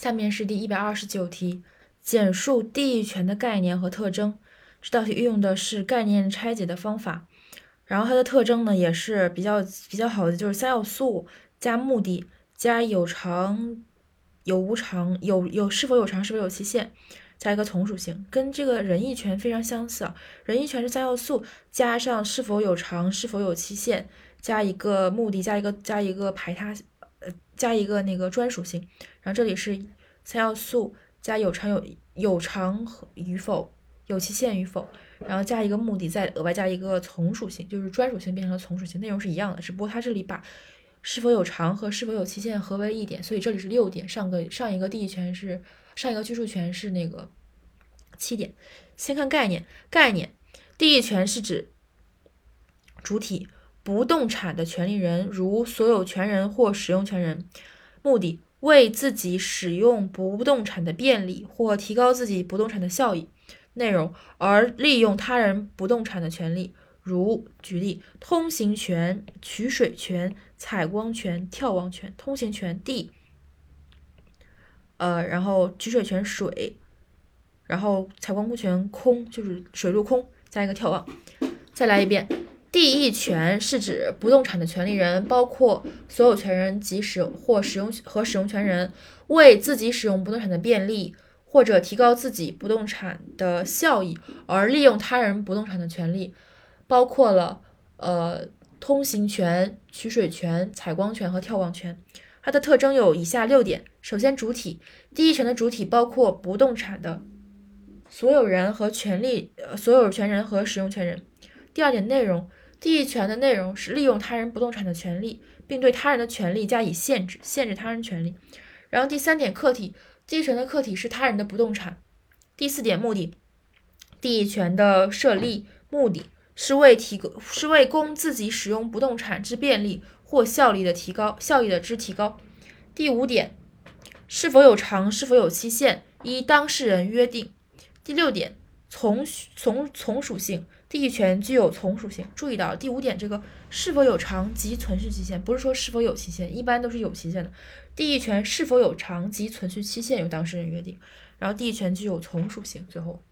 下面是第一百二十九题，简述地域权的概念和特征。这道题运用的是概念拆解的方法，然后它的特征呢也是比较比较好的，就是三要素加目的加有偿有无偿有有是否有偿是否有期限，加一个从属性，跟这个人义权非常相似啊。人义权是三要素加上是否有偿是否有期限，加一个目的加一个加一个排他。呃，加一个那个专属性，然后这里是三要素加有偿有有偿与否，有期限与否，然后加一个目的，再额外加一个从属性，就是专属性变成了从属性，内容是一样的，只不过它这里把是否有偿和是否有期限合为一点，所以这里是六点，上个上一个地域权是上一个居住权是那个七点。先看概念，概念，地域权是指主体。不动产的权利人，如所有权人或使用权人，目的为自己使用不动产的便利或提高自己不动产的效益；内容而利用他人不动产的权利，如举例，通行权、取水权、采光权、眺望权。通行权地，呃，然后取水权水，然后采光权空，就是水陆空加一个眺望。再来一遍。地役权是指不动产的权利人，包括所有权人及使或使用和使用权人，为自己使用不动产的便利或者提高自己不动产的效益而利用他人不动产的权利，包括了呃通行权、取水权、采光权和眺望权。它的特征有以下六点：首先，主体地役权的主体包括不动产的所有人和权利呃所有权人和使用权人。第二点，内容。地役权的内容是利用他人不动产的权利，并对他人的权利加以限制，限制他人权利。然后第三点，客体，地役权的客体是他人的不动产。第四点，目的，地役权的设立目的是为提供，是为供自己使用不动产之便利或效益的提高，效益的之提高。第五点，是否有偿，是否有期限，依当事人约定。第六点，从从从属性。地役权具有从属性。注意到第五点，这个是否有偿及存续期限，不是说是否有期限，一般都是有期限的。地役权是否有偿及存续期限由当事人约定。然后地役权具有从属性。最后。